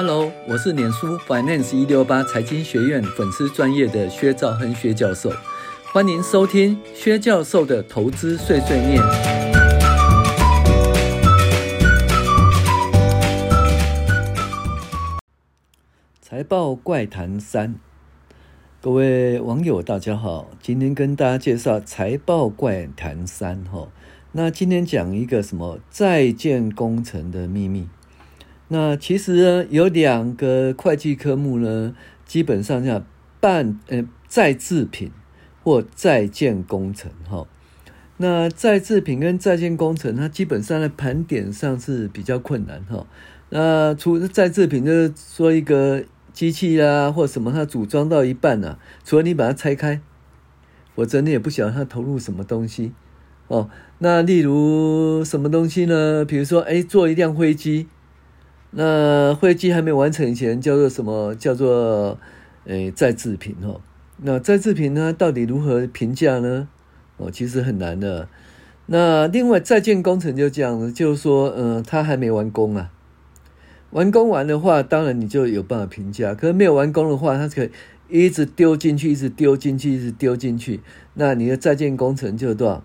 Hello，我是脸书 Finance 一六八财经学院粉丝专业的薛兆亨薛教授，欢迎收听薛教授的投资碎碎念。财报怪谈三，各位网友大家好，今天跟大家介绍财报怪谈三哈。那今天讲一个什么在建工程的秘密？那其实呢，有两个会计科目呢，基本上叫办呃在制品或在建工程哈。那在制品跟在建工程，它基本上在盘点上是比较困难哈。那除了在制品，就是说一个机器啊或什么，它组装到一半啊，除了你把它拆开，否则你也不晓得它投入什么东西哦。那例如什么东西呢？比如说，哎，做一辆飞机。那会计还没完成以前，叫做什么？叫做诶在制品哦。那在制品呢，到底如何评价呢？哦，其实很难的。那另外在建工程就这样，就是说，嗯，它还没完工啊。完工完的话，当然你就有办法评价。可是没有完工的话，它可以一直丢进去，一直丢进去，一直丢进去。那你的在建工程就多少？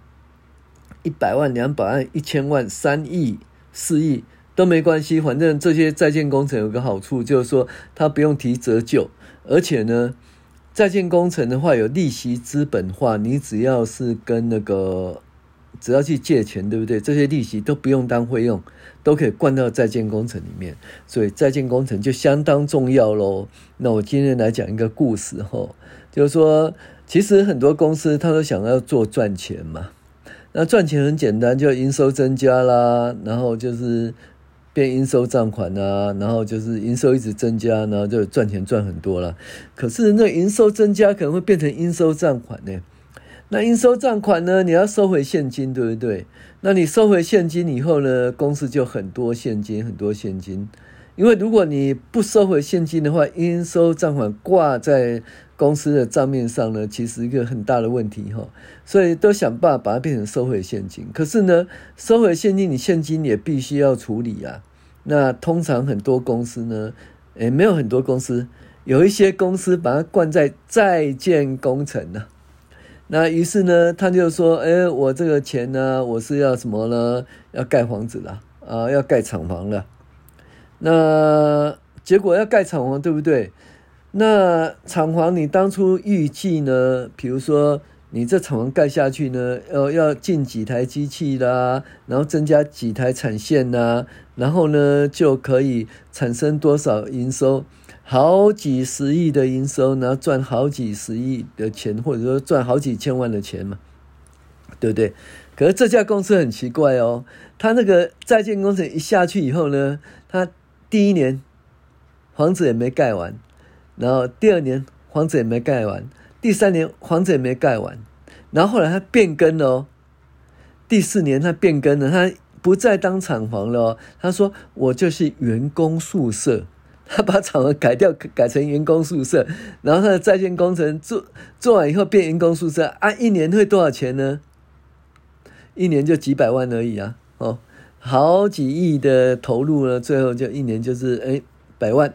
一百万、两百万、一千万、三亿、四亿。都没关系，反正这些在建工程有个好处，就是说它不用提折旧，而且呢，在建工程的话有利息资本化，你只要是跟那个只要去借钱，对不对？这些利息都不用当费用，都可以灌到在建工程里面，所以在建工程就相当重要喽。那我今天来讲一个故事哈，就是说，其实很多公司他都想要做赚钱嘛，那赚钱很简单，就营收增加啦，然后就是。变应收账款啊，然后就是营收一直增加，然后就赚钱赚很多了。可是那营收增加可能会变成应收账款呢？那应收账款呢？你要收回现金，对不对？那你收回现金以后呢？公司就很多现金，很多现金。因为如果你不收回现金的话，应收账款挂在公司的账面上呢，其实一个很大的问题哈。所以都想办法把它变成收回现金。可是呢，收回现金，你现金也必须要处理啊。那通常很多公司呢，诶，没有很多公司，有一些公司把它灌在在建工程呢。那于是呢，他就说：“诶，我这个钱呢，我是要什么呢？要盖房子了啊，要盖厂房了。”那结果要盖厂房，对不对？那厂房你当初预计呢？比如说你这厂房盖下去呢，要要进几台机器啦，然后增加几台产线呐，然后呢就可以产生多少营收？好几十亿的营收，然后赚好几十亿的钱，或者说赚好几千万的钱嘛，对不对？可是这家公司很奇怪哦，他那个在建工程一下去以后呢，他第一年房子也没盖完，然后第二年房子也没盖完，第三年房子也没盖完，然后后来他变更了哦，第四年他变更了，他不再当厂房了哦。他说：“我就是员工宿舍。”他把厂房改掉，改成员工宿舍，然后他的在建工程做做完以后变员工宿舍啊，一年会多少钱呢？一年就几百万而已啊，哦。好几亿的投入呢，最后就一年就是哎百万，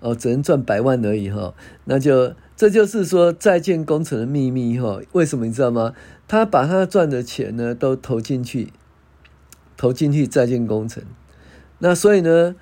哦，只能赚百万而已哈。那就这就是说在建工程的秘密哈。为什么你知道吗？他把他赚的钱呢都投进去，投进去在建工程。那所以呢，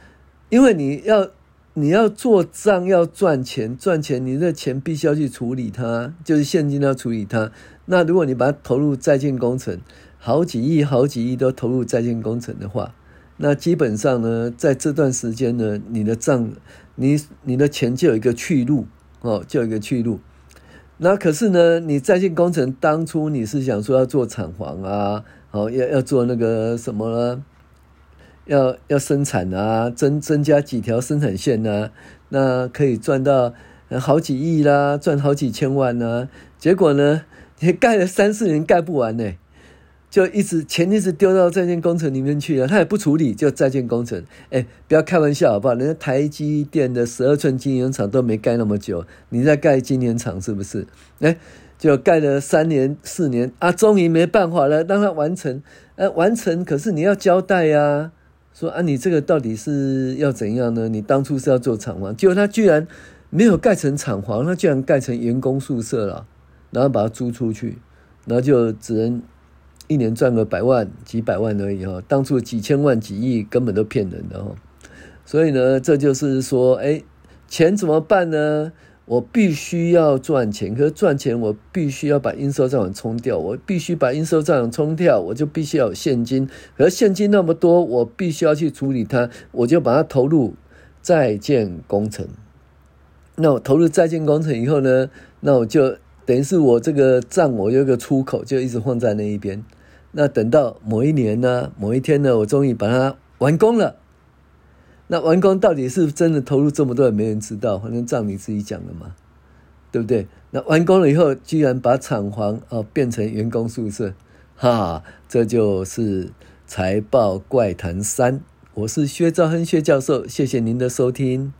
因为你要你要做账要赚钱赚钱，你的钱必须要去处理它，就是现金要处理它。那如果你把它投入在建工程，好几亿、好几亿都投入在建工程的话，那基本上呢，在这段时间呢，你的账、你你的钱就有一个去路哦，就有一个去路。那可是呢，你在建工程当初你是想说要做厂房啊，哦，要要做那个什么呢？要要生产啊，增增加几条生产线呢、啊，那可以赚到好几亿啦，赚好几千万呐。结果呢，你盖了三四年盖不完呢。就一直钱一直丢到在建工程里面去了，他也不处理，就在建工程。哎，不要开玩笑好不好？人家台积电的十二寸晶圆厂都没盖那么久，你在盖晶圆厂是不是？哎，就盖了三年四年啊，终于没办法了，让它完成。呃，完成可是你要交代呀，说啊，你这个到底是要怎样呢？你当初是要做厂房，结果他居然没有盖成厂房，他居然盖成员工宿舍了，然后把它租出去，然后就只能一年赚个百万、几百万而已哈。当初几千万、几亿根本都骗人的哈。所以呢，这就是说，哎，钱怎么办呢？我必须要赚钱，可是赚钱我必须要把应收账款冲掉，我必须把应收账款冲掉，我就必须要有现金，可是现金那么多，我必须要去处理它，我就把它投入在建工程。那我投入在建工程以后呢，那我就等于是我这个账我有一个出口，就一直放在那一边。那等到某一年呢，某一天呢，我终于把它完工了。那完工到底是真的投入这么多，也没人知道。反正账你自己讲的嘛，对不对？那完工了以后，居然把厂房哦变成员工宿舍，哈，这就是财报怪谈三。我是薛兆亨薛教授，谢谢您的收听。